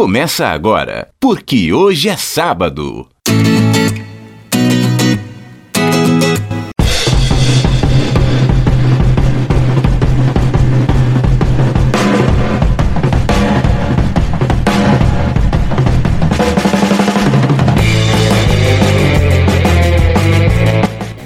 começa agora, porque hoje é sábado.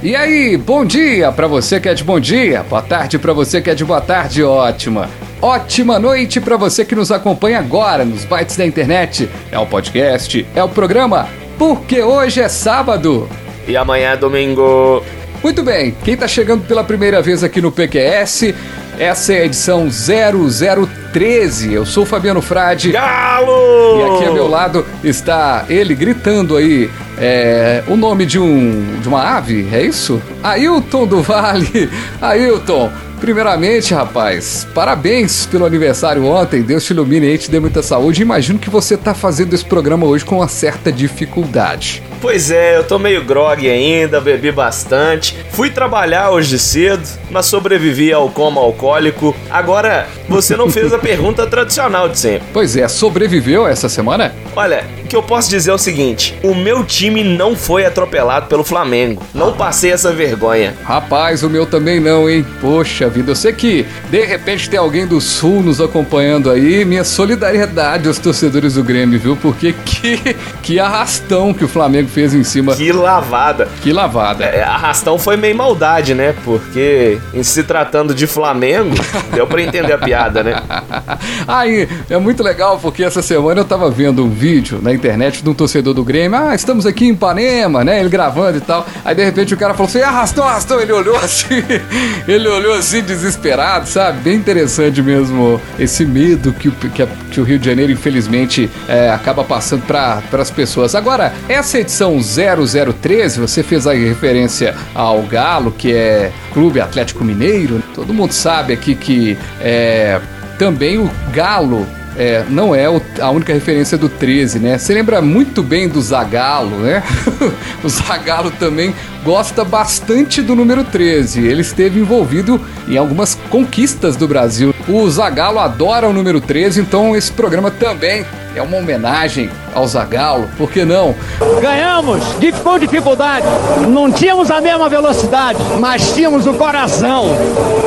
E aí, bom dia para você que é de bom dia, boa tarde para você que é de boa tarde, ótima. Ótima noite para você que nos acompanha agora nos bytes da internet. É o podcast, é o programa, porque hoje é sábado. E amanhã é domingo. Muito bem, quem está chegando pela primeira vez aqui no PQS, essa é a edição 0013. Eu sou o Fabiano Frade. Galo! E aqui ao meu lado está ele gritando aí é, o nome de um de uma ave, é isso? Ailton do Vale. Ailton, primeiramente, rapaz, parabéns pelo aniversário ontem. Deus te ilumine e te dê muita saúde. Imagino que você está fazendo esse programa hoje com uma certa dificuldade. Pois é, eu tô meio grog ainda, bebi bastante. Fui trabalhar hoje cedo, mas sobrevivi ao coma alcoólico. Agora, você não fez a pergunta tradicional de sempre. Pois é, sobreviveu essa semana? Olha, o que eu posso dizer é o seguinte: o meu time não foi atropelado pelo Flamengo. Não passei essa vergonha. Rapaz, o meu também não, hein? Poxa vida, eu sei que de repente tem alguém do Sul nos acompanhando aí. Minha solidariedade aos torcedores do Grêmio, viu? Porque que, que arrastão que o Flamengo fez em cima. Que lavada. Que lavada. É, arrastão foi meio maldade, né? Porque em se tratando de Flamengo, deu pra entender a piada, né? Aí, é muito legal porque essa semana eu tava vendo um vídeo na internet de um torcedor do Grêmio. Ah, estamos aqui em Ipanema, né? Ele gravando e tal. Aí de repente o cara falou assim: arrastou, arrastou. Ele olhou assim, ele olhou assim desesperado, sabe? Bem interessante mesmo esse medo que o, que, a, que o Rio de Janeiro, infelizmente, é, acaba passando para as pessoas. Agora, essa edição 0013, você fez aí referência ao Galo, que é Clube Atlético Mineiro. Todo mundo sabe aqui que é, também o Galo é, não é a única referência do 13, né? Você lembra muito bem do Zagalo, né? o Zagalo também gosta bastante do número 13. Ele esteve envolvido em algumas conquistas do Brasil. O Zagalo adora o número 13, então esse programa também é uma homenagem ao Zagalo, por que não? Ganhamos com dificuldade, não tínhamos a mesma velocidade, mas tínhamos o coração.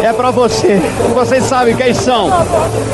É para você, vocês sabem quem são.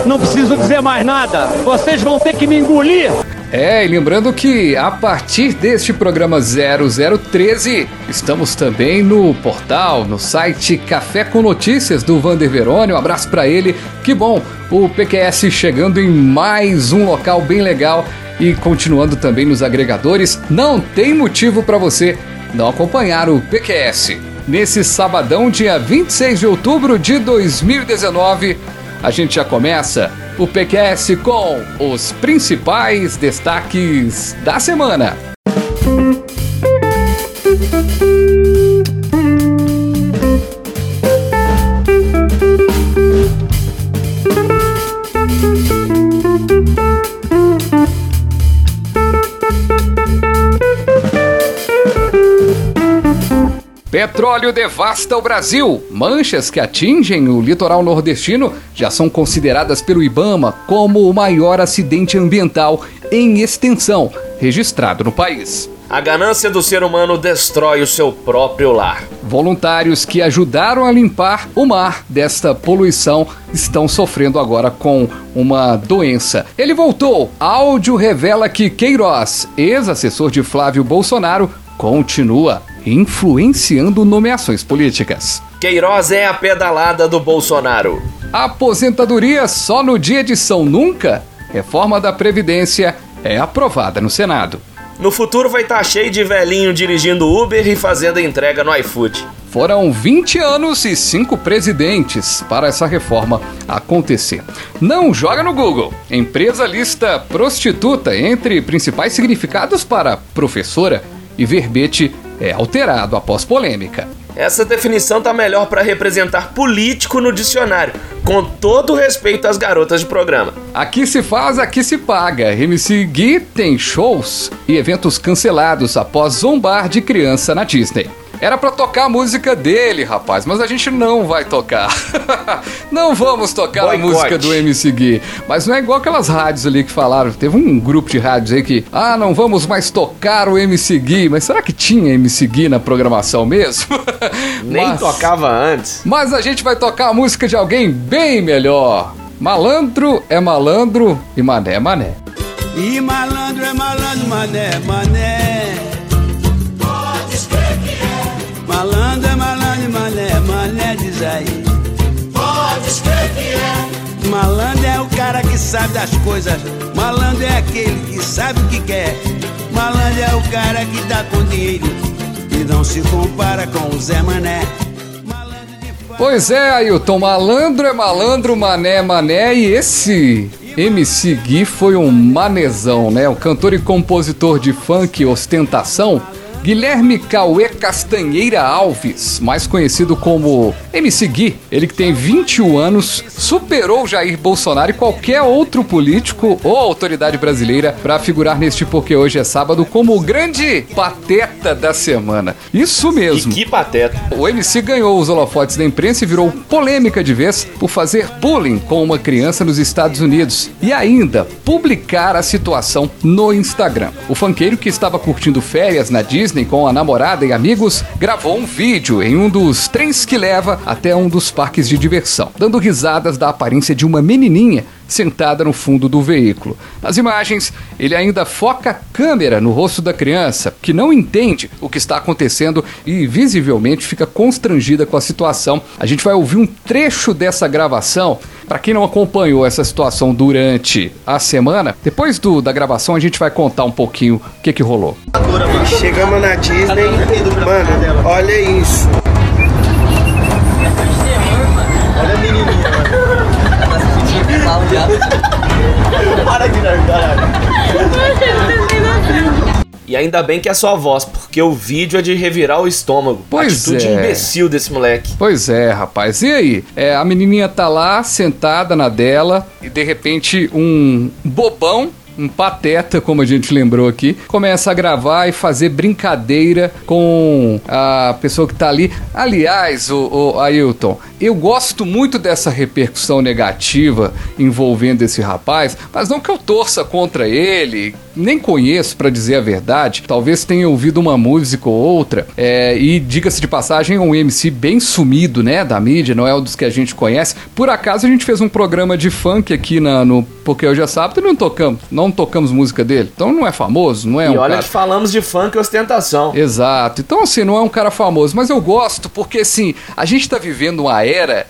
Não preciso dizer mais nada, vocês vão ter que me engolir. É, e lembrando que a partir deste programa 0013, estamos também no portal, no site Café com Notícias do Vander Verone. Um abraço para ele. Que bom, o PQS chegando em mais um local bem legal e continuando também nos agregadores. Não tem motivo para você não acompanhar o PQS. Nesse sabadão, dia 26 de outubro de 2019, a gente já começa o PQS com os principais destaques da semana. Petróleo devasta o Brasil. Manchas que atingem o litoral nordestino já são consideradas pelo Ibama como o maior acidente ambiental em extensão registrado no país. A ganância do ser humano destrói o seu próprio lar. Voluntários que ajudaram a limpar o mar desta poluição estão sofrendo agora com uma doença. Ele voltou. Áudio revela que Queiroz, ex-assessor de Flávio Bolsonaro, continua influenciando nomeações políticas. Queiroz é a pedalada do Bolsonaro. Aposentadoria só no dia de São Nunca? Reforma da Previdência é aprovada no Senado. No futuro vai estar tá cheio de velhinho dirigindo Uber e fazendo entrega no iFood. Foram 20 anos e 5 presidentes para essa reforma acontecer. Não joga no Google. Empresa lista prostituta entre principais significados para professora e verbete é alterado após polêmica. Essa definição tá melhor para representar político no dicionário, com todo respeito às garotas de programa. Aqui se faz, aqui se paga. MC Gui tem shows e eventos cancelados após zombar de criança na Disney. Era para tocar a música dele, rapaz, mas a gente não vai tocar. não vamos tocar Boicote. a música do MC Gui. Mas não é igual aquelas rádios ali que falaram. Teve um grupo de rádios aí que, ah, não vamos mais tocar o MC Gui. Mas será que tinha MC Gui na programação mesmo? Nem mas, tocava antes. Mas a gente vai tocar a música de alguém bem melhor. Malandro é malandro e mané é mané. E malandro é malandro, mané é mané. Que sabe das coisas. Malandro é aquele que sabe o que quer. Malandro é o cara que dá com dinheiro e não se compara com o Zé Mané. Pois é, Ailton, malandro é malandro, mané é mané, e esse MC Gui foi um manezão, né? O cantor e compositor de funk Ostentação Guilherme Cauê Castanheira Alves, mais conhecido como MC Gui, ele que tem 21 anos, superou Jair Bolsonaro e qualquer outro político ou autoridade brasileira para figurar neste Porque Hoje é Sábado como o grande pateta da semana. Isso mesmo. E que pateta. O MC ganhou os holofotes da imprensa e virou polêmica de vez por fazer bullying com uma criança nos Estados Unidos e ainda publicar a situação no Instagram. O fanqueiro que estava curtindo férias na Disney Disney com a namorada e amigos, gravou um vídeo em um dos trens que leva até um dos parques de diversão, dando risadas da aparência de uma menininha sentada no fundo do veículo. Nas imagens, ele ainda foca a câmera no rosto da criança, que não entende o que está acontecendo e visivelmente fica constrangida com a situação. A gente vai ouvir um trecho dessa gravação. Para quem não acompanhou essa situação durante a semana, depois do, da gravação a gente vai contar um pouquinho o que, que rolou. Chegamos na Disney, mano, olha isso. Ainda bem que é só a voz, porque o vídeo é de revirar o estômago. Pois Atitude é. imbecil desse moleque. Pois é, rapaz. E aí? É, a menininha tá lá, sentada na dela, e de repente um bobão um pateta, como a gente lembrou aqui, começa a gravar e fazer brincadeira com a pessoa que tá ali. Aliás, o, o Ailton, eu gosto muito dessa repercussão negativa envolvendo esse rapaz, mas não que eu torça contra ele, nem conheço para dizer a verdade. Talvez tenha ouvido uma música ou outra. É, e diga-se de passagem, é um MC bem sumido, né, da mídia, não é um dos que a gente conhece. Por acaso a gente fez um programa de funk aqui na, no Porque Hoje é Sábado e não tocamos, não tocamos música dele. Então não é famoso, não é e um olha cara... que falamos de funk e ostentação. Exato. Então assim, não é um cara famoso, mas eu gosto porque assim, a gente tá vivendo uma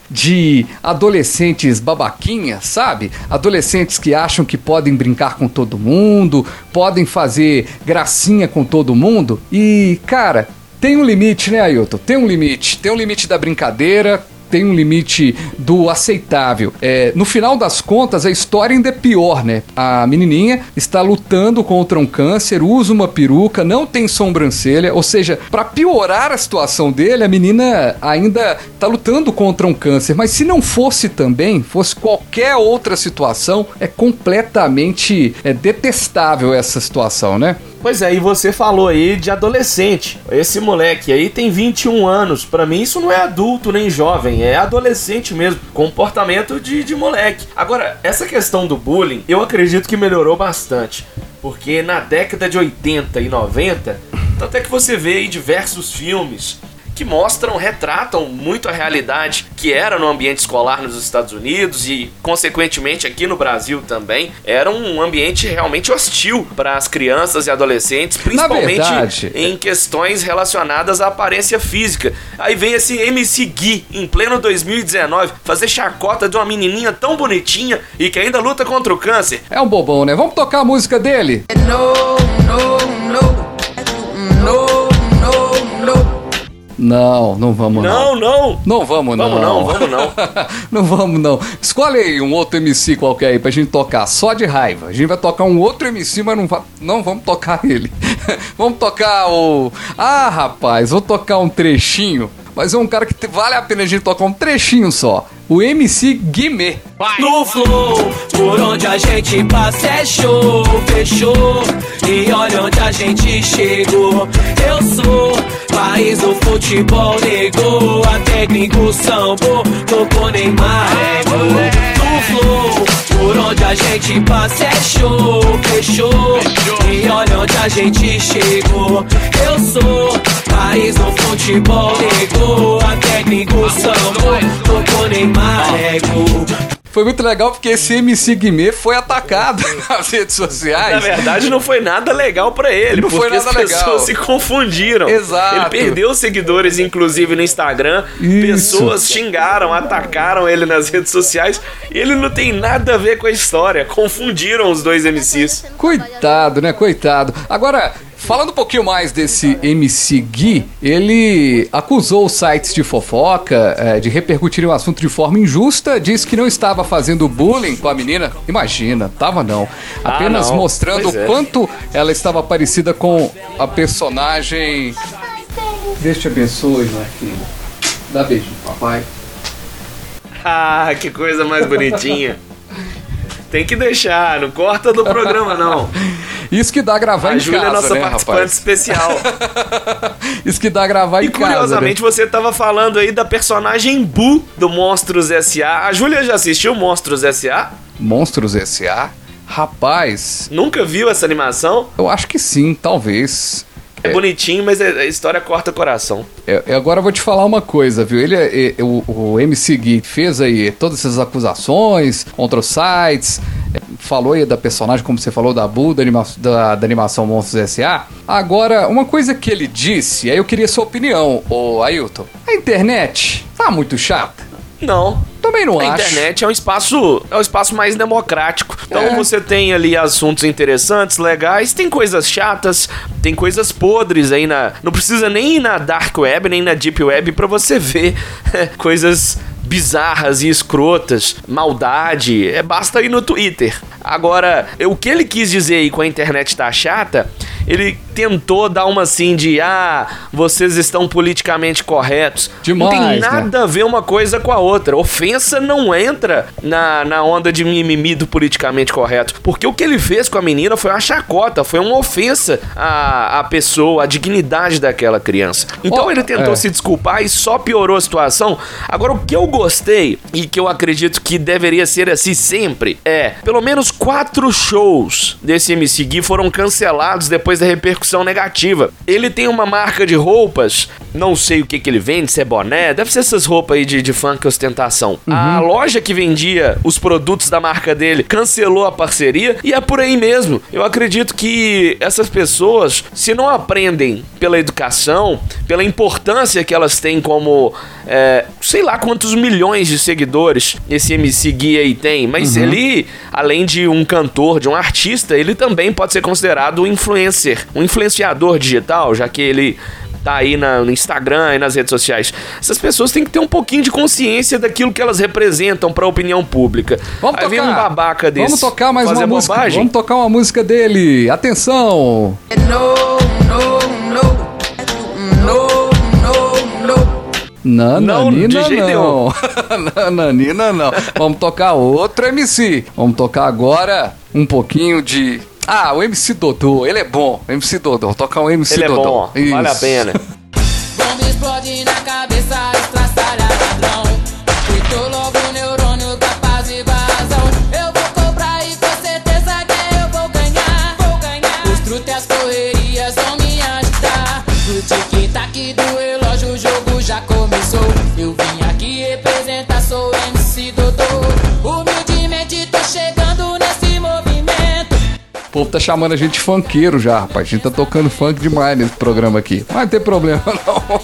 de adolescentes babaquinhas, sabe? Adolescentes que acham que podem brincar com todo mundo, podem fazer gracinha com todo mundo. E, cara, tem um limite, né, Ailton? Tem um limite. Tem um limite da brincadeira, tem um limite do aceitável. É, no final das contas, a história ainda é pior, né? A menininha está lutando contra um câncer, usa uma peruca, não tem sobrancelha, ou seja, para piorar a situação dele, a menina ainda está lutando contra um câncer. Mas se não fosse também, fosse qualquer outra situação, é completamente é, detestável essa situação, né? Pois é, e você falou aí de adolescente. Esse moleque aí tem 21 anos. Para mim, isso não é adulto nem jovem, é adolescente mesmo. Comportamento de, de moleque. Agora, essa questão do bullying, eu acredito que melhorou bastante. Porque na década de 80 e 90, até que você vê aí diversos filmes que mostram, retratam muito a realidade que era no ambiente escolar nos Estados Unidos e, consequentemente, aqui no Brasil também. Era um ambiente realmente hostil para as crianças e adolescentes, principalmente verdade, em questões relacionadas à aparência física. Aí vem esse MC Gui, em pleno 2019, fazer chacota de uma menininha tão bonitinha e que ainda luta contra o câncer. É um bobão, né? Vamos tocar a música dele? No, no, no. Não, não vamos Não, não. Não vamos, não. Vamos não, vamos não. não vamos, não. Escolhe aí um outro MC qualquer aí pra gente tocar, só de raiva. A gente vai tocar um outro MC, mas não, va- não vamos tocar ele. vamos tocar o. Ah, rapaz, vou tocar um trechinho. Mas é um cara que vale a pena a gente tocar um trechinho só. O MC Guimê. No flow, por onde a gente passa é show, fechou. E olha onde a gente chegou. Eu sou país do futebol, negou. A técnico sambo, tocou Neymar, ego. No flow, por onde a gente passa é show, fechou. E olha onde a gente chegou. Eu sou país do futebol, negou. A técnico sambo, tocou Neymar, ego. Foi muito legal porque esse MC Guimê foi atacado nas redes sociais. Na verdade, não foi nada legal pra ele, Não foi porque as nada legal. pessoas se confundiram. Exato. Ele perdeu seguidores, inclusive no Instagram. Isso. Pessoas xingaram, atacaram ele nas redes sociais. E ele não tem nada a ver com a história. Confundiram os dois MCs. Coitado, né? Coitado. Agora, falando um pouquinho mais desse MC Gui, ele acusou os sites de fofoca eh, de repercutirem o assunto de forma injusta, disse que não estava fazendo bullying com a menina. Imagina, tava não. Apenas não. mostrando Pois é. o quanto ela estava parecida com a personagem. Deus te abençoe, filha. Dá beijinho, papai. Ah, que coisa mais bonitinha. Tem que deixar, não corta do programa, não. Isso que dá gravar A em Júlia é casa, nossa né, participante rapaz? especial. Isso que dá gravar E em casa. né? curiosamente você tava falando aí da personagem Boo do Monstros S.A. A Júlia já assistiu Monstros S.A.? Monstros S.A. Rapaz, Nunca viu essa animação? eu acho que sim, talvez. É, bonitinho, mas a história corta o coração. Eu, eu agora vou te falar uma coisa, viu? Ele, é- é- o, o MC Gui fez aí todas essas acusações contra os sites, é, falou aí da personagem, como você falou, da Bu, da, anima- da- da animação Monstros S.A. Agora, uma coisa que ele disse, aí eu queria sua opinião, ô Ailton. A internet tá muito chata? Não. Também não A acho. internet é um espaço, é um espaço mais democrático. Então É. você tem ali assuntos interessantes, legais, tem coisas chatas, tem coisas podres aí na, não precisa nem ir na dark web, nem na deep web pra você ver coisas bizarras e escrotas, maldade, é basta ir no Twitter. Agora, o que ele quis dizer aí com a internet tá chata, ele tentou dar uma assim de ah, vocês estão politicamente corretos. não tem Demais, né? nada a ver uma coisa com a outra. Ofensa não entra na, na onda de mimimi do politicamente correto. Porque o que ele fez com a menina foi uma chacota, foi uma ofensa à, à pessoa, à dignidade daquela criança. Então Ó, ele tentou é. se desculpar e só piorou a situação. Agora, o que eu gostei e que eu acredito que deveria ser assim sempre é: pelo menos quatro shows desse MC Gui foram cancelados depois da repercussão negativa. Ele tem uma marca de roupas, não sei o que, que ele vende, se é boné, deve ser essas roupas aí de, de funk ostentação. A loja que vendia os produtos da marca dele cancelou a parceria e é por aí mesmo. Eu acredito que essas pessoas, se não aprendem pela educação, pela importância que elas têm como, é, sei lá quantos milhões de seguidores esse MC Gui aí tem, mas ele, além de um cantor, de um artista, ele também pode ser considerado um influencer, um influenciador digital, já que ele tá aí na- no Instagram e nas redes sociais. Essas pessoas têm que ter um pouquinho de consciência daquilo que elas representam pra opinião pública. Vamos aí vem tocar. um babaca desse. Vamos tocar mais uma música. bobagem. Vamos tocar uma música dele. Atenção. Nananina Não, de jeito não. Nananina não. Vamos tocar outro MC. Vamos tocar agora um pouquinho de. Ah, o MC Dodô, ele é bom. MC Dodô, Vou tocar um MC Ele é Dodô. bom, vale a Isso. pena. Bomba explode na cabeça, começou. Eu vim aqui representar, sou MC Dodô. Humildemente tô chegando nesse movimento. O povo tá chamando a gente de funkeiro já, rapaz. A gente tá tocando funk demais nesse programa aqui. Mas não tem problema, não.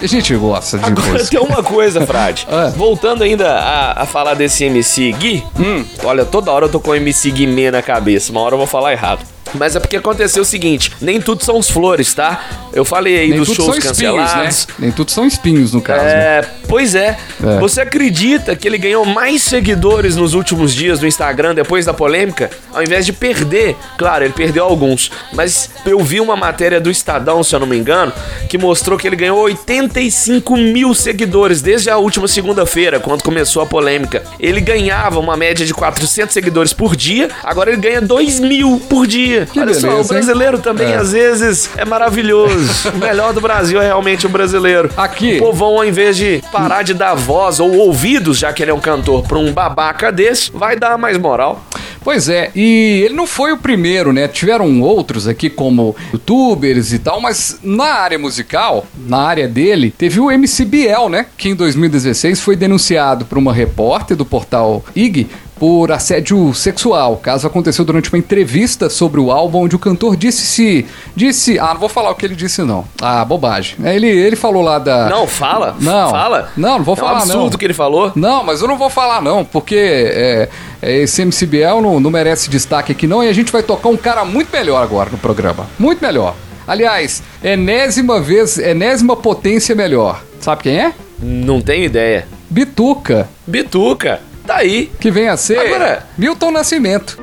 A gente gosta de Agora música. tem uma coisa, Frade. Ah. Voltando ainda a, a falar desse MC Gui. Hum. Olha, toda hora eu tô com MC Guimê na cabeça. Uma hora eu vou falar errado. Mas é porque aconteceu o seguinte: nem tudo são os flores, tá? Eu falei aí Nem dos shows são espinhos, cancelados. né? Nem tudo são espinhos, no caso. né? É, pois é. É. Você acredita que ele ganhou mais seguidores nos últimos dias no Instagram depois da polêmica? Ao invés de perder, claro, ele perdeu alguns, mas eu vi uma matéria do Estadão, se eu não me engano, que mostrou que ele ganhou 85 mil seguidores desde a última segunda-feira, quando começou a polêmica. Ele ganhava uma média de 400 seguidores por dia, agora ele ganha 2 mil por dia. Que Olha só, beleza, o hein? brasileiro também, É. às vezes, é maravilhoso. o melhor do Brasil é realmente o brasileiro. Aqui. O povão, ao invés de parar de dar voz ou ouvidos, já que ele é um cantor, pra um babaca desse, vai dar mais moral. Pois é, e ele não foi o primeiro, né? Tiveram outros aqui, como youtubers e tal, mas na área musical, na área dele, teve o MC Biel, né? Que em 2016 foi denunciado por uma repórter do portal IG por assédio sexual. O caso aconteceu durante uma entrevista sobre o álbum, onde o cantor disse se. Disse. Ah, não vou falar o que ele disse, não. Ah, bobagem. É, Ele, ele falou lá da. Não, fala. Não. Fala. Não, não vou é falar, um absurdo não. que ele falou. Não, mas eu não vou falar não, porque é, é, esse MCBL não, não merece destaque aqui não, e a gente vai tocar um cara muito melhor agora no programa. Muito melhor. Aliás, enésima vez, enésima potência melhor. Sabe quem é? Não tenho ideia. Bituca, Bituca. Tá aí. que vem a ser Agora- Milton Nascimento.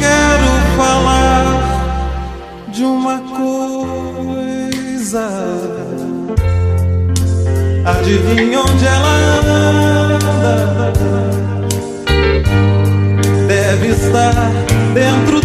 Quero falar de uma coisa. Adivinha onde ela anda? Deve estar dentro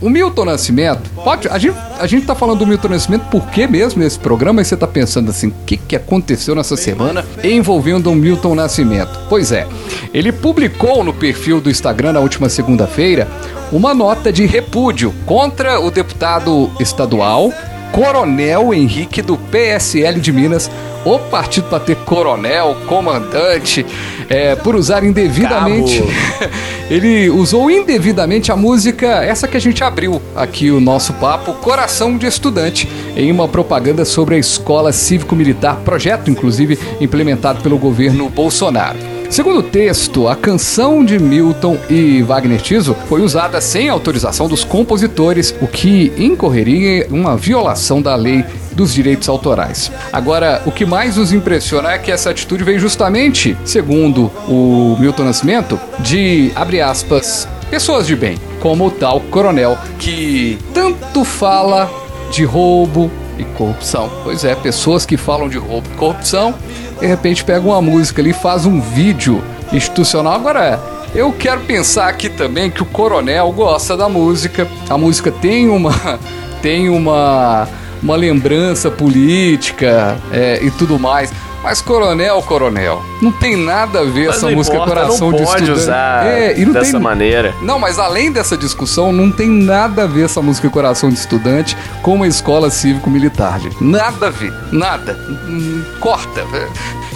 O Milton Nascimento, pode, a, gente, a gente tá falando do Milton Nascimento por que mesmo nesse programa? E você tá pensando assim, o que, que aconteceu nessa semana envolvendo o Milton Nascimento? Pois é, ele publicou no perfil do Instagram na última segunda-feira uma nota de repúdio contra o deputado estadual Coronel Henrique do PSL de Minas, o partido para ter coronel, comandante, é, por usar indevidamente. Ele usou indevidamente a música, essa que a gente abriu aqui o nosso papo, Coração de Estudante, em uma propaganda sobre a escola cívico-militar, projeto inclusive implementado pelo governo Bolsonaro. Segundo o texto, a canção de Milton e Wagner Tiso foi usada sem autorização dos compositores, o que incorreria em uma violação da lei dos direitos autorais. Agora, o que mais nos impressiona é que essa atitude veio justamente, segundo o Milton Nascimento, de, abre aspas, pessoas de bem, como o tal coronel, que tanto fala de roubo e corrupção. Pois é, pessoas que falam de roubo e corrupção, de repente pegam uma música ali e faz um vídeo institucional. Agora, eu quero pensar aqui também que o coronel gosta da música. A música tem uma tem uma uma lembrança política é, e tudo mais. Mas coronel, coronel, não tem nada a ver Mas essa não música importa, Coração não de pode Estudante. usar É, e não dessa tem- maneira. não, mas além dessa discussão, não tem nada a ver essa música Coração de Estudante com a escola cívico-militar, gente. Nada a ver, nada. Corta.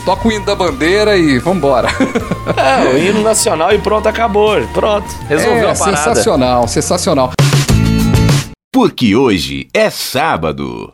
Toca o hino da bandeira e vambora. É, o hino nacional e pronto, acabou. Pronto, resolveu é, a parada. sensacional, sensacional. Porque hoje é sábado.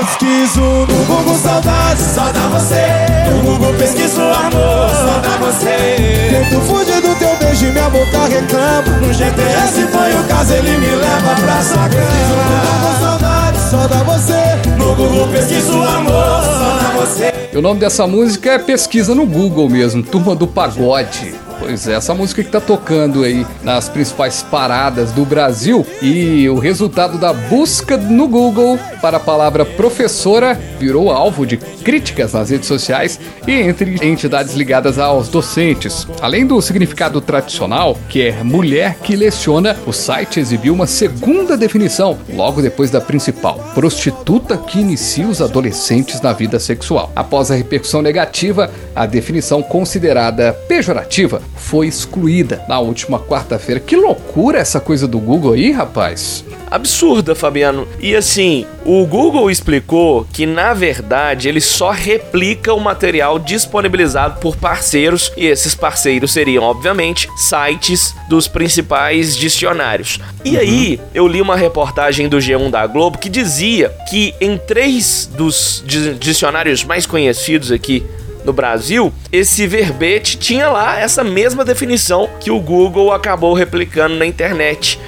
Pesquiso no Google saudade, só dá você. No Google pesquiso amor, só dá você. Tento fugir do teu beijo e minha boca reclama. No GPS foi o caso, ele me leva pra sua cama. No Google saudade, só dá você. No Google pesquiso amor, só dá você. E o nome dessa música é pesquisa no Google mesmo, Turma do Pagode. Pois é, essa música que tá tocando aí nas principais paradas do Brasil e o resultado da busca no Google para a palavra professora virou alvo de críticas nas redes sociais e entre entidades ligadas aos docentes. Além do significado tradicional, que é mulher que leciona, o site exibiu uma segunda definição logo depois da principal: prostituta que inicia os adolescentes na vida sexual. Após a repercussão negativa, a definição considerada pejorativa foi excluída na última quarta-feira. Que loucura essa coisa do Google aí, rapaz! Absurda, Fabiano. E assim, o Google explicou que na verdade ele só replica o material disponibilizado por parceiros, e esses parceiros seriam, obviamente, sites dos principais dicionários. E aí, eu li uma reportagem do G1 da Globo que dizia que em três dos di- dicionários mais conhecidos aqui no Brasil, esse verbete tinha lá essa mesma definição que o Google acabou replicando na internet.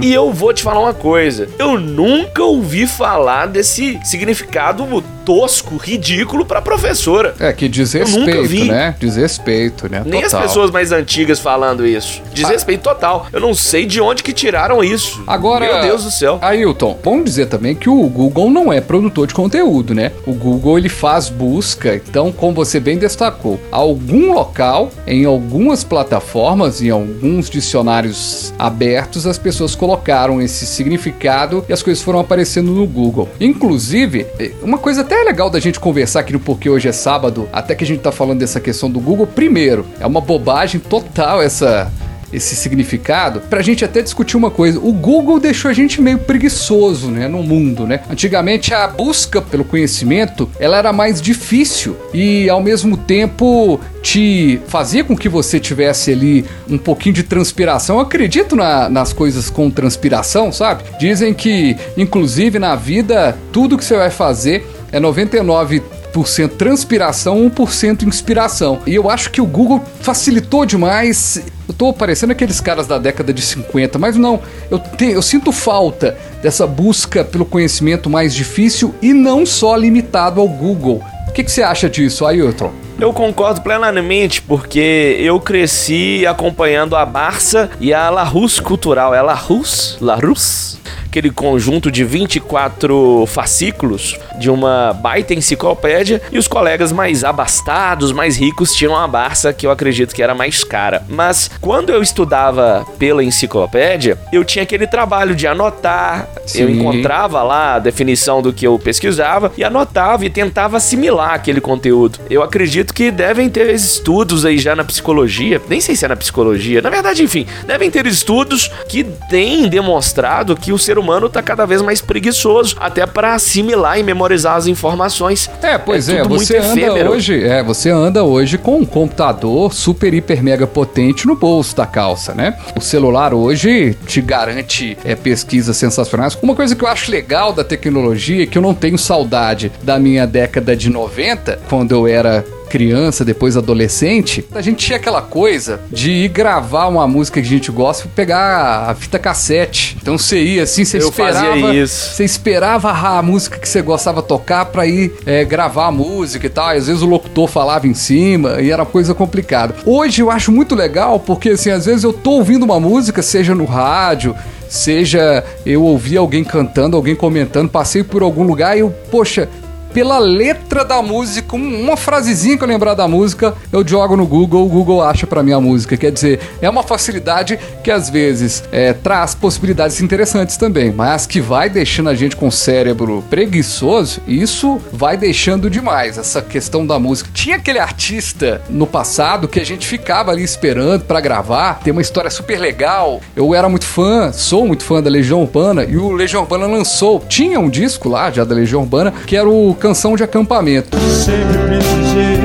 E eu vou te falar uma coisa: eu nunca ouvi falar desse significado tosco, ridículo pra professora. É, que nunca desrespeito, vi. né? Desrespeito, né? Nem as Total. pessoas mais antigas falando isso. Desrespeito total. Eu não sei de onde que tiraram isso. Agora, Meu Deus do céu. Ailton, vamos dizer também que o Google não é produtor de conteúdo, né? O Google ele faz busca, então, como você bem destacou, algum local, em algumas plataformas, em alguns dicionários abertos, as pessoas colocaram esse significado e as coisas foram aparecendo no Google. Inclusive, eh, uma coisa até legal da gente conversar aqui no Porque Hoje é Sábado, até que a gente tá falando dessa questão do Google, primeiro, é uma bobagem total essa esse significado, pra gente até discutir uma coisa. O Google deixou a gente meio preguiçoso, né, no mundo, né? Antigamente a busca pelo conhecimento, ela era mais difícil e ao mesmo tempo te fazia com que você tivesse ali um pouquinho de transpiração. Eu acredito na- nas coisas com transpiração, sabe? Dizem que inclusive na vida tudo que você vai fazer é 99 1% transpiração, 1% inspiração. E eu acho que o Google facilitou demais. Eu tô parecendo aqueles caras da década de 50, mas não. Eu, te- eu sinto falta dessa busca pelo conhecimento mais difícil e não só limitado ao Google. O que, que você acha disso, Ailton? Eu concordo plenamente, porque eu cresci acompanhando a Barça e a Larus Cultural. É Larus? Larus? Aquele conjunto de 24 fascículos de uma baita enciclopédia e os colegas mais abastados, mais ricos tinham a Barça, que eu acredito que era mais cara. Mas quando eu estudava pela enciclopédia, eu tinha aquele trabalho de anotar, eu Sim. encontrava lá a definição do que eu pesquisava e anotava e tentava assimilar aquele conteúdo. Eu acredito que devem ter estudos aí já na psicologia, nem sei se é na psicologia, na verdade, enfim, devem ter estudos que têm demonstrado que o ser humano tá cada vez mais preguiçoso, até para assimilar e memorizar as informações. É, pois é, muito você anda efêmero. hoje, é, você anda hoje com um computador super hiper mega potente no bolso da calça, né? O celular hoje te garante é, pesquisas sensacionais. Uma coisa que eu acho legal da tecnologia é que eu não tenho saudade da minha década de 90, quando eu era criança, depois adolescente, a gente tinha aquela coisa de ir gravar uma música que a gente gosta e pegar a fita cassete. Então você ia assim, você Eu esperava. fazia isso. Você esperava a música que você gostava tocar pra ir é, gravar a música e tal. E às vezes o locutor falava em cima e era coisa complicada. Hoje eu acho muito legal porque, assim, às vezes eu tô ouvindo uma música, seja no rádio, seja eu ouvi alguém cantando, alguém comentando, passei por algum lugar e eu, poxa. Pela letra da música, um- uma frasezinha que eu lembrar da música, eu jogo no Google, o Google acha pra mim a música. Quer dizer, é uma facilidade que às vezes é, traz possibilidades interessantes também, mas que vai deixando a gente com o cérebro preguiçoso, isso vai deixando demais essa questão da música. Tinha aquele artista no passado que a gente ficava ali esperando pra gravar, tem uma história super legal. Eu era muito fã, sou muito fã da Legião Urbana e o Legião Urbana lançou, tinha um disco lá já da Legião Urbana que era o Canção de Acampamento. Sempre precisei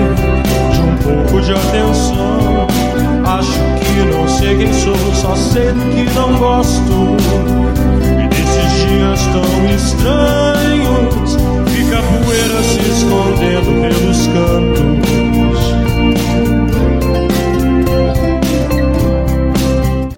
de um pouco de atenção. Acho que não sei quem sou, só sei do que não gosto. E desses dias tão estranhos, fica a poeira se escondendo pelos cantos.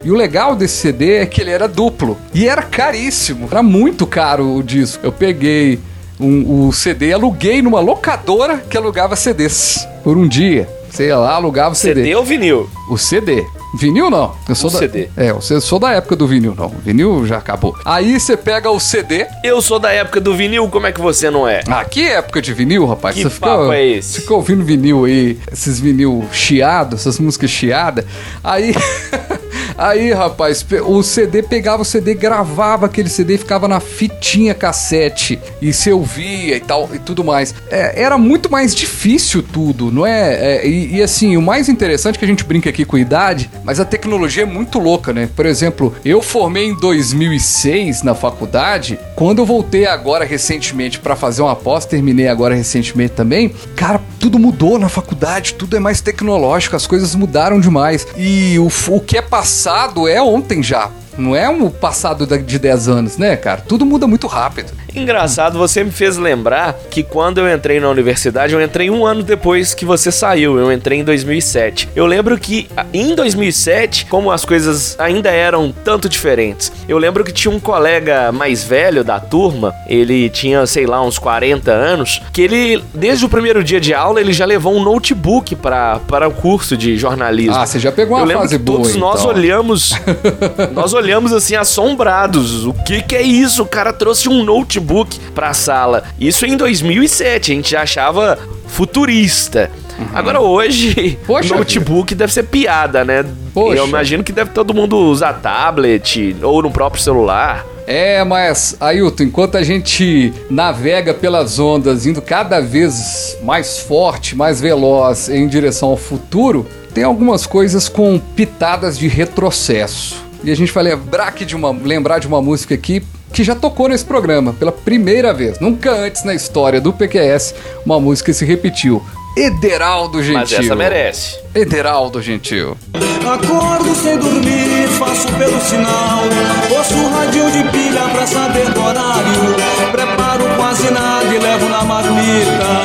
E o legal desse CD é que ele era duplo. E era caríssimo. Era muito caro o disco. Eu peguei um- o CD aluguei numa locadora que alugava CDs por um dia. Sei lá, alugava o CD. CD ou vinil? O CD. Vinil não. Eu sou O da... CD. É, eu sou- da época do vinil, não. O vinil já acabou. Aí você pega o CD. Eu sou da época do vinil, como é que você não é? Ah, que época de vinil, rapaz? Que Você fica, papo é esse? Fica ouvindo vinil aí, esses vinil chiados, essas músicas chiadas. Aí. Aí, rapaz, o CD pegava o CD, gravava aquele CD ficava na fitinha cassete. E se ouvia e tal e tudo mais. É, era muito mais difícil tudo, não é? É, e, e assim, o mais interessante é que a gente brinca aqui com idade, mas a tecnologia é muito louca, né? Por exemplo, eu formei em 2006 na faculdade. Quando eu voltei agora recentemente pra fazer uma pós, terminei agora recentemente também. Cara, tudo mudou na faculdade, tudo é mais tecnológico, as coisas mudaram demais. E o, o que é passado é ontem já. Não é um passado de 10 anos, né, cara? Tudo muda muito rápido. Engraçado, você me fez lembrar que quando eu entrei na universidade, eu entrei um ano depois que você saiu. Eu entrei em 2007. Eu lembro que em 2007, como as coisas ainda eram tanto diferentes, eu lembro que tinha um colega mais velho da turma, ele tinha, sei lá, uns 40 anos, que ele, desde o primeiro dia de aula, ele já levou um notebook para o curso de jornalismo. Ah, você já pegou uma eu lembro fase que boa, todos nós então. olhamos, nós olhamos assim assombrados. O que que é isso? O cara trouxe um notebook pra sala. Isso em 2007, a gente já achava futurista. Agora hoje, Uhum. Poxa notebook deve ser piada, né? Poxa. Eu imagino que deve todo mundo usar tablet ou no próprio celular. É, mas, Ailton, enquanto a gente navega pelas ondas, indo cada vez mais forte, mais veloz em direção ao futuro, tem algumas coisas com pitadas de retrocesso. E a gente vai lembrar, aqui de uma, lembrar de uma música aqui que já tocou nesse programa pela primeira vez. Nunca antes na história do PQS uma música se repetiu. Ederaldo Gentil. Mas essa merece. Ederaldo Gentil. Acordo sem dormir, faço pelo sinal. Ouço o rádio de pilha pra saber do horário. Preparo quase nada e levo na marmita.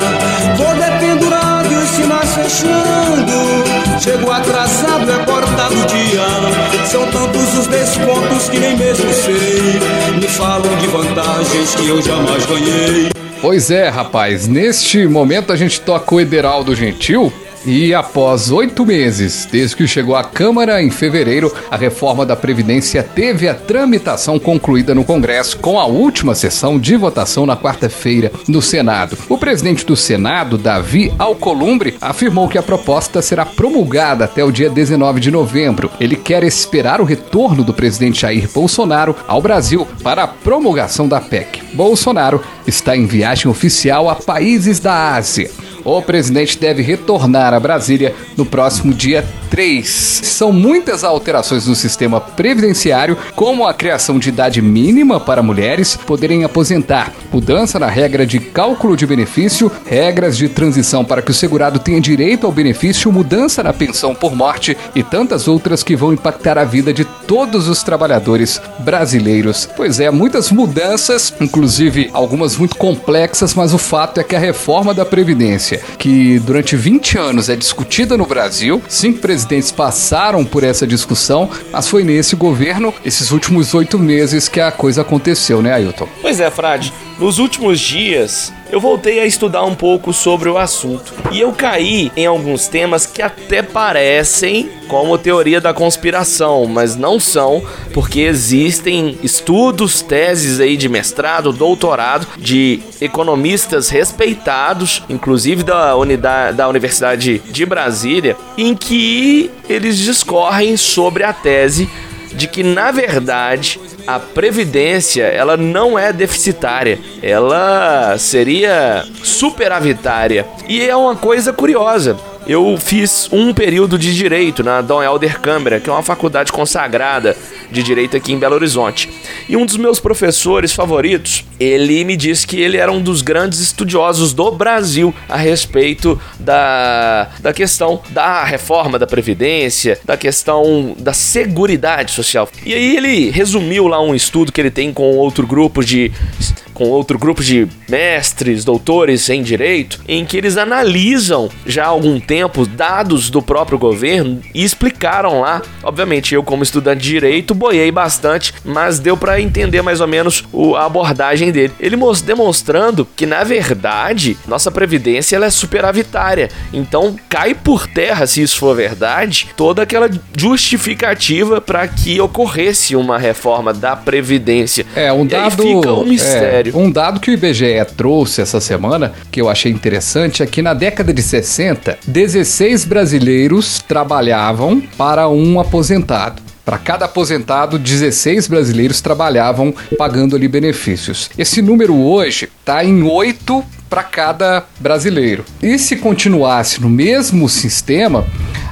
Vou dependurado e os sinais fechando. Chego atrasado, é cortado o dia. São tantos os descontos que nem mesmo sei. Me falam de vantagens que eu jamais ganhei. Pois é, rapaz, neste momento a gente toca o Ederaldo Gentil. E após oito meses, desde que chegou à Câmara em fevereiro, a reforma da Previdência teve a tramitação concluída no Congresso, com a última sessão de votação na quarta-feira no Senado. O presidente do Senado, Davi Alcolumbre, afirmou que a proposta será promulgada até o dia 19 de novembro. Ele quer esperar o retorno do presidente Jair Bolsonaro ao Brasil para a promulgação da PEC. Bolsonaro está em viagem oficial a países da Ásia. O presidente deve retornar a Brasília no próximo dia 3. São muitas alterações no sistema previdenciário, como a criação de idade mínima para mulheres poderem aposentar, mudança na regra de cálculo de benefício, regras de transição para que o segurado tenha direito ao benefício, mudança na pensão por morte e tantas outras que vão impactar a vida de todos os trabalhadores brasileiros. Pois é, muitas mudanças, inclusive algumas muito complexas, mas o fato é que a reforma da Previdência, que durante 20 anos é discutida no Brasil, cinco presidentes passaram por essa discussão, mas foi nesse governo, esses últimos oito meses, que a coisa aconteceu, né, Ailton? Pois é, Frade. Nos últimos dias, eu voltei a estudar um pouco sobre o assunto. E eu caí em alguns temas que até parecem como teoria da conspiração, mas não são, porque existem estudos, teses aí de mestrado, doutorado, de economistas respeitados, inclusive da, unidade, da Universidade de Brasília, em que eles discorrem sobre a tese de que na verdade a previdência ela não é deficitária, ela seria superavitária. E é uma coisa curiosa. Eu fiz um período de direito na Dom Helder Câmara, que é uma faculdade consagrada de direito aqui em Belo Horizonte. E um dos meus professores favoritos, ele me disse que ele era um dos grandes estudiosos do Brasil a respeito da, da questão da reforma da Previdência, da questão da Seguridade Social. E aí ele resumiu lá um estudo que ele tem com outro grupo de com outro grupo de mestres, doutores em direito, em que eles analisam já há algum tempo dados do próprio governo e explicaram lá. Obviamente, eu como estudante de direito boiei bastante, mas deu para entender mais ou menos o- a abordagem dele. Ele demonstrando que na verdade nossa previdência ela é superavitária. Então cai por terra, se isso for verdade, toda aquela justificativa para que ocorresse uma reforma da previdência. É, um aí dado. fica um mistério. é, um dado que o IBGE trouxe essa semana, que eu achei interessante, é que na década de 60, 16 brasileiros trabalhavam para um aposentado. Para cada aposentado, 16 brasileiros trabalhavam pagando ali benefícios. Esse número hoje está em 8 para cada brasileiro. E se continuasse no mesmo sistema,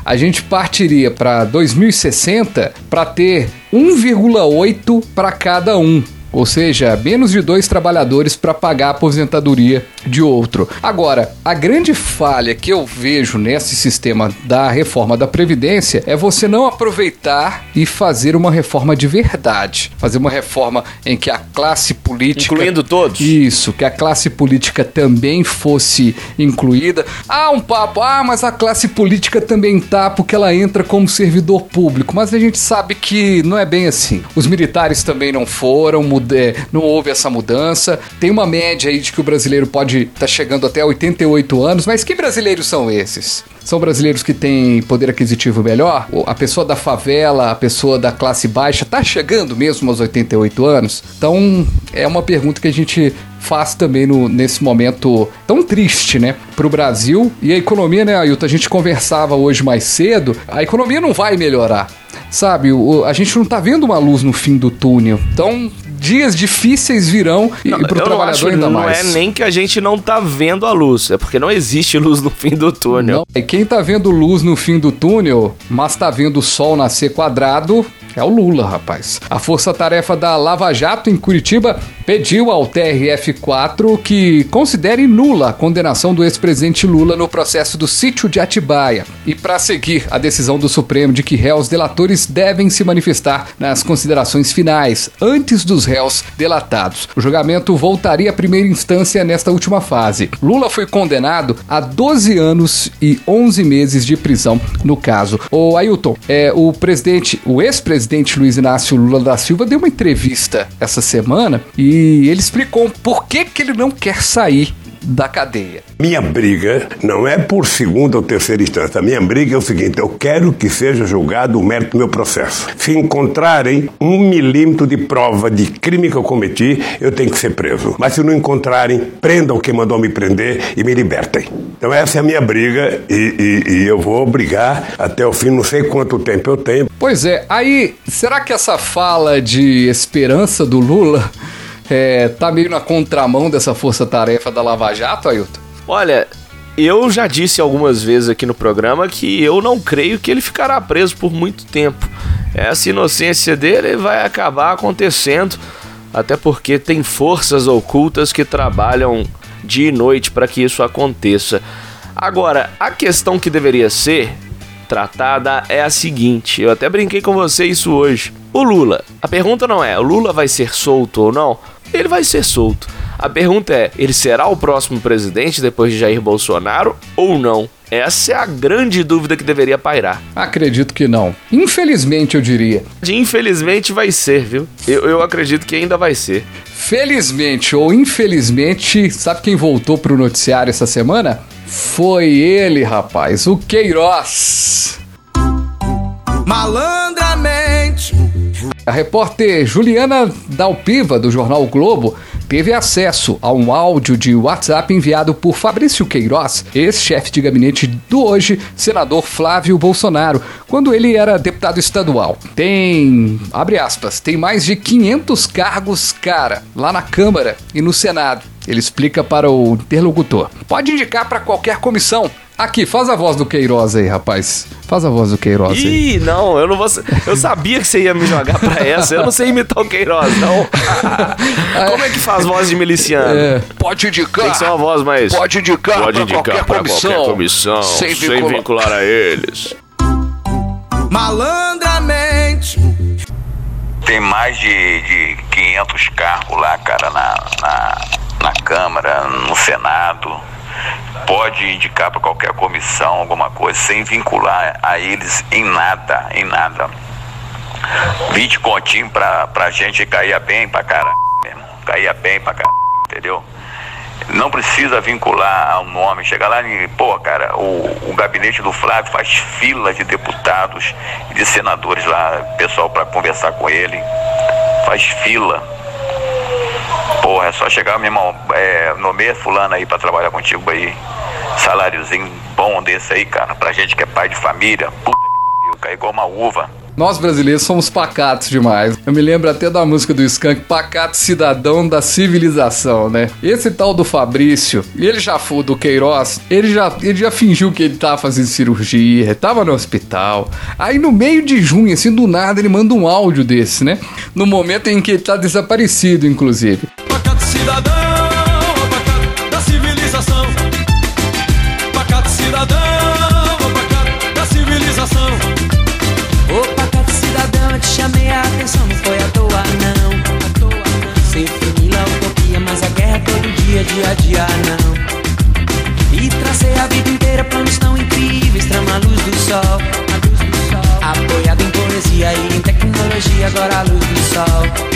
a gente partiria para 2060 para ter 1,8 para cada um. Ou seja, menos de dois trabalhadores para pagar a aposentadoria de outro. Agora, a grande falha que eu vejo nesse sistema da reforma da Previdência é você não aproveitar e fazer uma reforma de verdade. Fazer uma reforma em que a classe política. Incluindo todos? Isso, que a classe política também fosse incluída. Ah, um papo, ah, mas a classe política também tá porque ela entra como servidor público. Mas a gente sabe que não é bem assim. Os militares também não foram, mude- não houve essa mudança. Tem uma média aí de que o brasileiro pode estar chegando até 88 anos, mas que brasileiros são esses? São brasileiros que têm poder aquisitivo melhor? A pessoa da favela, a pessoa da classe baixa, tá chegando mesmo aos 88 anos? Então, é uma pergunta que a gente faz também no, nesse momento tão triste, né, pro Brasil. E a economia, né, Ailton, a gente conversava hoje mais cedo, a economia não vai melhorar. Sabe, o- a gente não tá vendo uma luz no fim do túnel. Então, dias difíceis virão e, Não, e pro não trabalhador acho, ainda não mais. é nem que a gente não tá vendo a luz, é porque não existe luz no fim do túnel. Não, e quem tá vendo luz no fim do túnel, mas tá vendo o sol nascer quadrado, é o Lula, rapaz. A força-tarefa da Lava Jato em Curitiba pediu ao TRF4 que considere nula a condenação do ex-presidente Lula no processo do sítio de Atibaia. E para seguir a decisão do Supremo de que réus delatores devem se manifestar nas considerações finais, antes dos réus delatados. O julgamento voltaria à primeira instância nesta última fase. Lula foi condenado a 12 anos e 11 meses de prisão no caso. O Ailton, é, o presidente, o ex-presidente Luiz Inácio Lula da Silva deu uma entrevista essa semana e ele explicou por que, que ele não quer sair da cadeia. Minha briga não é por segunda ou terceira instância. Minha briga é o seguinte: eu quero que seja julgado o mérito do meu processo. Se encontrarem um milímetro de prova de crime que eu cometi, eu tenho que ser preso. Mas se não encontrarem, prendam quem mandou me prender e me libertem. Então essa é a minha briga e, e- e eu vou brigar até o fim. Não sei quanto tempo eu tenho. Pois é, aí, será que essa fala de esperança do Lula é, tá meio na contramão dessa força-tarefa da Lava Jato, Ailton? Olha, eu já disse algumas vezes aqui no programa que eu não creio que ele ficará preso por muito tempo. Essa inocência dele vai acabar acontecendo, até porque tem forças ocultas que trabalham dia e noite para que isso aconteça. Agora, a questão que deveria ser tratada é a seguinte: eu até brinquei com você isso hoje. O Lula, a pergunta não é o Lula vai ser solto ou não? Ele vai ser solto. A pergunta é: ele será o próximo presidente depois de Jair Bolsonaro ou não? Essa é a grande dúvida que deveria pairar. Acredito que não. Infelizmente, eu diria. De infelizmente vai ser, viu? Eu, eu acredito que ainda vai ser. Felizmente ou infelizmente, sabe quem voltou pro noticiário essa semana? Foi ele, rapaz, o Queiroz. Malandramente. A repórter Juliana Dalpiva, do jornal o Globo, teve acesso a um áudio de WhatsApp enviado por Fabrício Queiroz, ex-chefe de gabinete do hoje senador Flávio Bolsonaro, quando ele era deputado estadual. Tem, abre aspas, tem mais de 500 cargos, cara, lá na Câmara e no Senado. Ele explica para o interlocutor. Pode indicar para qualquer comissão. Aqui, faz a voz do Queiroz aí, rapaz. Faz a voz do Queiroz aí. Ih, não, eu não vou. Eu sabia que você ia me jogar pra essa. Eu não sei imitar o Queiroz, não. Como é que faz voz de miliciano? É. Pode indicar. Tem que ser uma voz mais. Pode indicar Pode pra indicar qualquer pra comissão. qualquer comissão, Sem sem, vincula- vincular a eles. Malandramente. Tem mais de, de 500 cargos lá, cara, na, na, na Câmara, no Senado. Pode indicar para qualquer comissão alguma coisa, sem vincular a eles em nada, em nada. 20 continhos pra, pra gente caía bem pra caralho, mesmo. Caía bem pra caralho, entendeu? Não precisa vincular ao nome. Chega lá e, pô, cara, o, o gabinete do Flávio faz fila de deputados e de senadores lá, pessoal para conversar com ele. Faz fila. Porra, é só chegar, meu irmão, é, nomeia fulano aí pra trabalhar contigo aí. Saláriozinho bom desse aí, cara. Pra gente que é pai de família. Puta que pariu, cai igual uma uva. Nós brasileiros somos pacatos demais. Eu me lembro até da música do Skank, Pacato Cidadão da Civilização, né? Esse tal do Fabrício, ele já foi do Queiroz, ele já, ele já fingiu que ele tava fazendo cirurgia, tava no hospital. Aí no meio de junho, assim, do nada, ele manda um áudio desse, né? No momento em que ele tá desaparecido, inclusive. Pacato cidadão, dia, dia dia não. E tracei a vida inteira planos tão incríveis, trama. A luz do sol. Apoiado em poesia e em tecnologia, agora a luz do sol.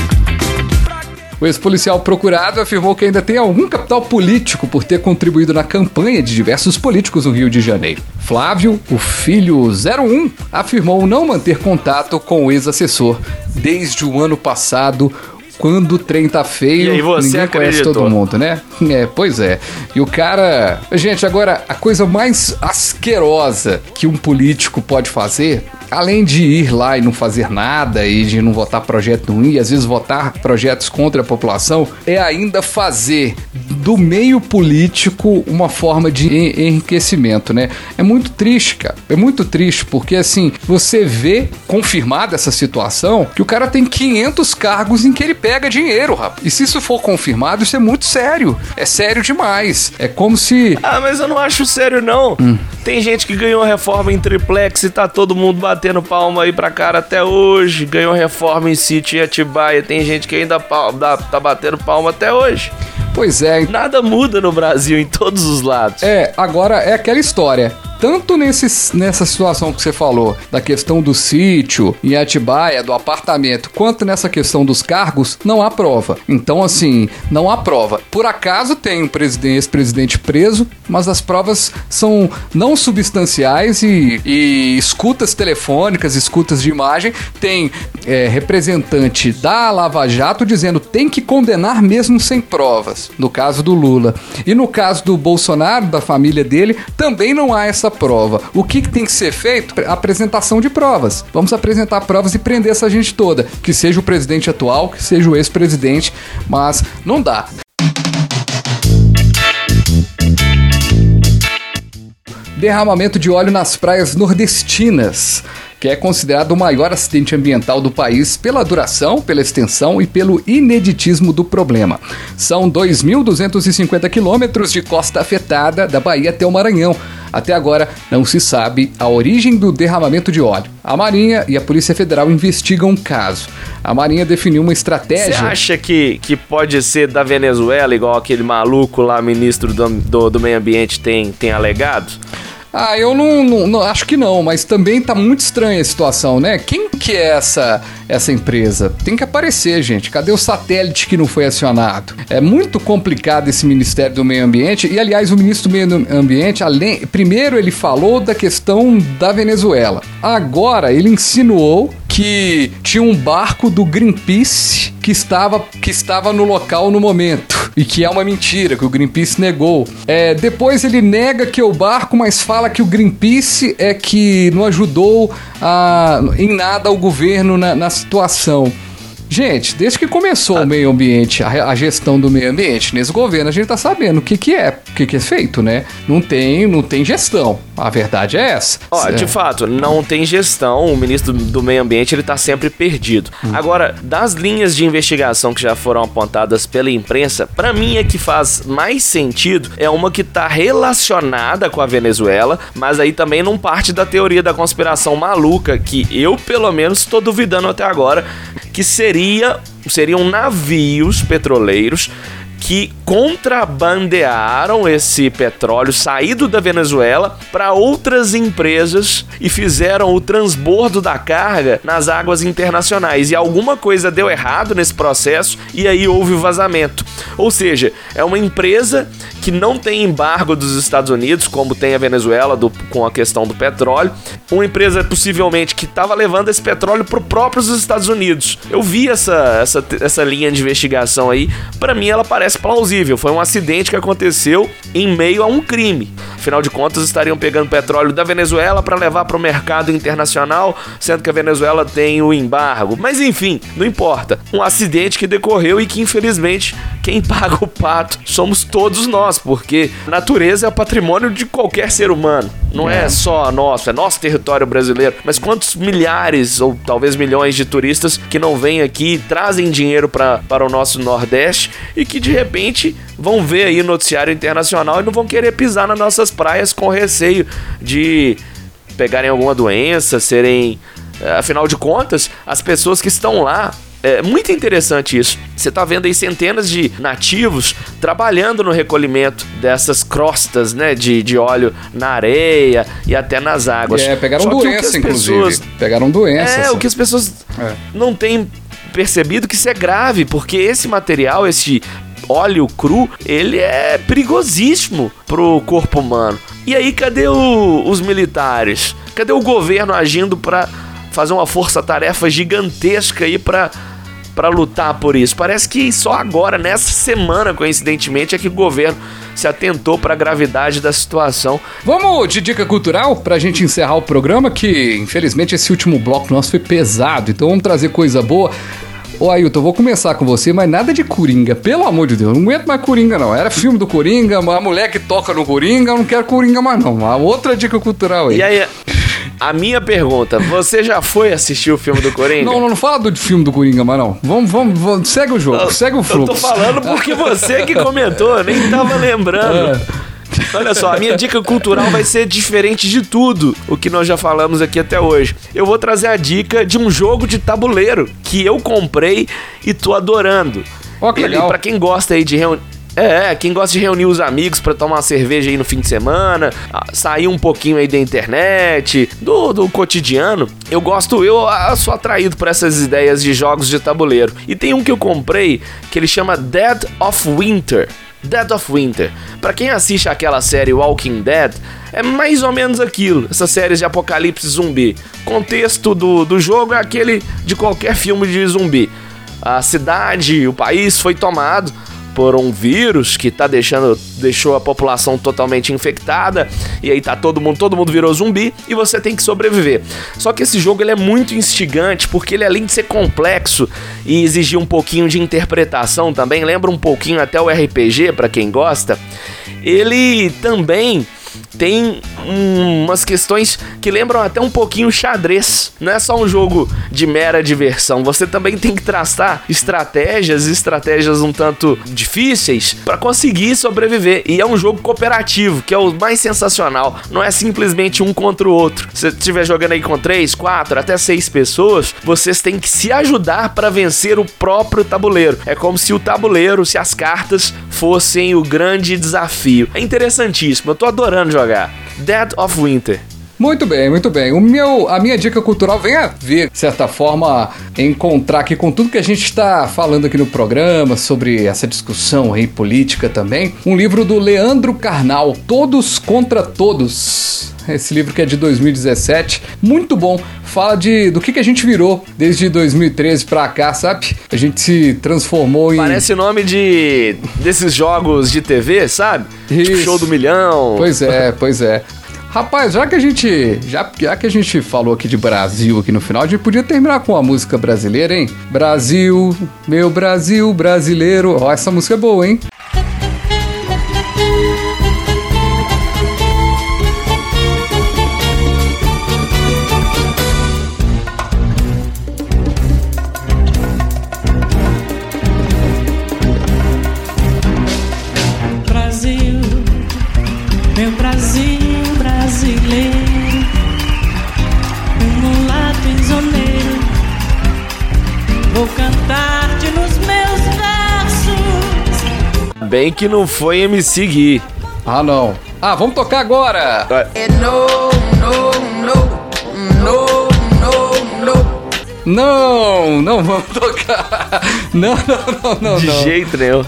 O ex-policial procurado afirmou que ainda tem algum capital político por ter contribuído na campanha de diversos políticos no Rio de Janeiro. Flávio, o filho 01, afirmou não manter contato com o ex-assessor desde o ano passado. Quando o trem tá feio, ninguém conhece acreditou? todo mundo, né? É, pois é. E o cara. Gente, agora, a coisa mais asquerosa que um político pode fazer, além de ir lá e não fazer nada e de não votar projeto ruim, e às vezes votar projetos contra a população, é ainda fazer do meio político uma forma de en- enriquecimento, né? É muito triste, cara. É muito triste, porque assim, você vê confirmada essa situação que o cara tem 500 cargos em que ele pega dinheiro, rapaz. E se isso for confirmado, isso é muito sério. É sério demais. É como se. Ah, mas eu não acho sério, não. Tem gente que ganhou reforma em triplex e tá todo mundo batendo palma aí pra cara até hoje. Ganhou reforma em sítio em Atibaia. Tem gente que ainda dá- tá batendo palma até hoje. Pois é. Nada muda no Brasil em todos os lados. É, agora é aquela história. Tanto nesse, nessa situação que você falou, da questão do sítio em Atibaia, do apartamento, quanto nessa questão dos cargos, não há prova. Então, assim, não há prova. Por acaso tem um presidente, ex-presidente preso, mas as provas são não substanciais e, e escutas telefônicas, escutas de imagem. Tem é, representante da Lava Jato dizendo tem que condenar mesmo sem provas, no caso do Lula. E no caso do Bolsonaro, da família dele, também não há essa prova. O que, que tem que ser feito? Apresentação de provas. Vamos apresentar provas e prender essa gente toda. Que seja o presidente atual, que seja o ex-presidente, mas não dá. derramamento de óleo nas praias nordestinas, que é considerado o maior acidente ambiental do país pela duração, pela extensão e pelo ineditismo do problema. São 2.250 quilômetros de costa afetada da Bahia até o Maranhão. Até agora não se sabe a origem do derramamento de óleo. A Marinha e a Polícia Federal investigam o caso. A Marinha definiu uma Você estratégia. acha que, que pode ser da Venezuela, igual aquele maluco lá, ministro do, do, do meio ambiente, tem, tem alegado? Ah, eu não, não- não- acho que não, mas também tá muito estranha a situação, né? Quem que é essa essa empresa? Tem que aparecer, gente. Cadê o satélite que não foi acionado? É muito complicado esse Ministério do Meio Ambiente e aliás, o ministro do Meio Ambiente, além, primeiro ele falou da questão da Venezuela. Agora ele insinuou que tinha um barco do Greenpeace que estava, que estava no local no momento. E que é uma mentira, que o Greenpeace negou. É, depois ele nega que é o barco, mas fala que o Greenpeace é que não ajudou a, em nada o governo na, na situação. Gente, desde que começou o meio ambiente, a, a gestão do meio ambiente, nesse governo a gente tá sabendo o que que é, o que que é feito, né? Não tem, não tem gestão. A verdade é essa. Ó, de fato, não tem gestão, o ministro do meio ambiente ele tá sempre perdido. Agora, das linhas de investigação que já foram apontadas pela imprensa, pra mim é que faz mais sentido é uma que tá relacionada com a Venezuela, mas aí também não parte da teoria da conspiração maluca que eu pelo menos tô duvidando até agora, que seria seriam navios petroleiros que contrabandearam esse petróleo saído da Venezuela para outras empresas e fizeram o transbordo da carga nas águas internacionais. E alguma coisa deu errado nesse processo e aí houve o vazamento. Ou seja, é uma empresa que não tem embargo dos Estados Unidos, como tem a Venezuela do- com a questão do petróleo. Uma empresa possivelmente que estava levando esse petróleo para próprios Estados Unidos. Eu vi essa, essa, essa linha de investigação aí. Para mim, ela parece plausível. Foi um acidente que aconteceu em meio a um crime. Afinal de contas, estariam pegando petróleo da Venezuela para levar para o mercado internacional, sendo que a Venezuela tem o embargo. Mas enfim, não importa. Um acidente que decorreu e que infelizmente quem paga o pato somos todos nós, porque a natureza é patrimônio de qualquer ser humano. Não é, É. só nosso, é nosso território brasileiro. Mas quantos milhares ou talvez milhões de turistas que não vêm aqui trazem dinheiro pra, para o nosso Nordeste e que de repente vão ver aí noticiário internacional e não vão querer pisar nas nossas praias com receio de pegarem alguma doença, serem. eh, Afinal de contas, as pessoas que estão lá. É muito interessante isso. Você tá vendo aí centenas de nativos trabalhando no recolhimento dessas crostas, né, de, de óleo na areia e até nas águas. É, pegaram Só doença, inclusive. pessoas- Pegaram doença. é, o que as pessoas É. não têm percebido que isso é grave, porque esse material, esse óleo cru, ele é perigosíssimo pro corpo humano. E aí, cadê o- os militares? Cadê o governo agindo pra fazer uma força-tarefa gigantesca aí pra para lutar por isso? Parece que só agora, nessa semana, coincidentemente, é que o governo se atentou pra gravidade da situação. Vamos de dica cultural pra gente encerrar o programa, que infelizmente esse último bloco nosso foi pesado, então vamos trazer coisa boa. Ô Ailton, eu vou começar com você, mas nada de Coringa, pelo amor de Deus, não aguento mais Coringa não. Era filme do Coringa, a mulher que toca no Coringa, eu não quero Coringa mais não. A outra dica cultural aí. E aí, a minha pergunta, você já foi assistir o filme do Coringa? Não, não, não fala do filme do Coringa, mas não. Vamos, vamos, vamos segue o jogo, segue o Eu fluxo. tô falando porque você que comentou, eu nem tava lembrando. É. Olha só, a minha dica cultural vai ser diferente de tudo o que nós já falamos aqui até hoje. Eu vou trazer a dica de um jogo de tabuleiro que eu comprei e tô adorando. Ó, que Ele, legal. pra quem gosta aí de reunir. É, quem gosta de reunir os amigos pra tomar uma cerveja aí no fim de semana, sair um pouquinho aí da internet, do, do cotidiano, eu gosto, eu sou atraído por essas ideias de jogos de tabuleiro. E tem um que eu comprei que ele chama Dead of Winter. Dead of Winter. Pra quem assiste aquela série Walking Dead, é mais ou menos aquilo, essas séries de apocalipse zumbi. Contexto do, do jogo é aquele de qualquer filme de zumbi. A cidade, o país foi tomado por um vírus que tá deixando deixou a população totalmente infectada e aí tá todo mundo todo mundo virou zumbi e você tem que sobreviver. Só que esse jogo ele é muito instigante porque ele além de ser complexo e exigir um pouquinho de interpretação também, lembra um pouquinho até o RPG para quem gosta. Ele também tem um- umas questões que lembram até um pouquinho xadrez. Não é só um jogo de mera diversão. Você também tem que traçar estratégias, estratégias um tanto difíceis para conseguir sobreviver. E é um jogo cooperativo, que é o mais sensacional. Não é simplesmente um contra o outro. Se você estiver jogando aí com três, quatro, até seis pessoas, vocês têm que se ajudar para vencer o próprio tabuleiro. É como se o tabuleiro, se as cartas fossem o grande desafio. É interessantíssimo. Eu tô adorando jogar. Dead of Winter. Muito bem, muito bem. O meu, a minha dica cultural vem a ver, de certa forma, encontrar aqui com tudo que a gente está falando aqui no programa, sobre essa discussão aí política também. Um livro do Leandro Carnal, Todos contra Todos. Esse livro que é de 2017, muito bom. Fala de do que, que a gente virou desde 2013 pra cá, sabe? A gente se transformou em. Parece nome de desses jogos de TV, sabe? Tipo show do milhão. Pois é, pois é. Rapaz, já que a gente. Já, já que a gente falou aqui de Brasil aqui no final, a gente podia terminar com a música brasileira, hein? Brasil, meu Brasil brasileiro. Ó, essa música é boa, hein? Bem que não foi MC Gui. Ah, não. Ah, vamos tocar agora! No, no, no, no, no, no. Não, não vamos tocar. Não, não, não, não. De não. jeito nenhum.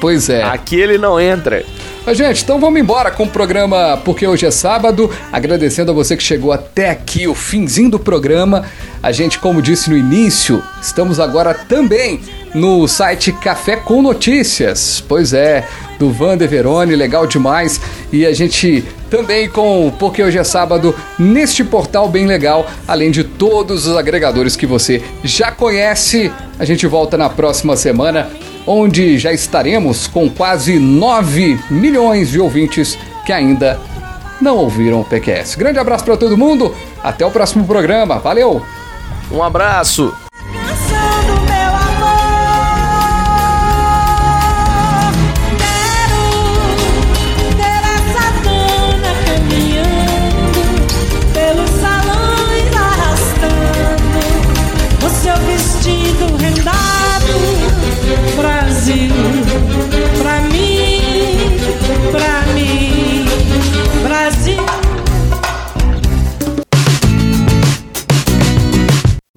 Pois é. Aqui ele não entra. Mas, gente, então vamos embora com o programa Porque Hoje é Sábado. Agradecendo a você que chegou até aqui, o finzinho do programa. A gente, como disse no início, estamos agora também no site Café com Notícias. Pois é, do Vander Verone, legal demais. E a gente também com Porque Hoje é Sábado neste portal bem legal, além de todos os agregadores que você já conhece. A gente volta na próxima semana, onde já estaremos com quase 9 milhões de ouvintes que ainda não ouviram o PQS. Grande abraço para todo mundo, até o próximo programa. Valeu! Um abraço!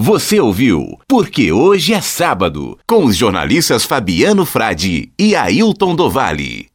Você ouviu Porque Hoje é Sábado, com os jornalistas Fabiano Frade e Ailton Dovale.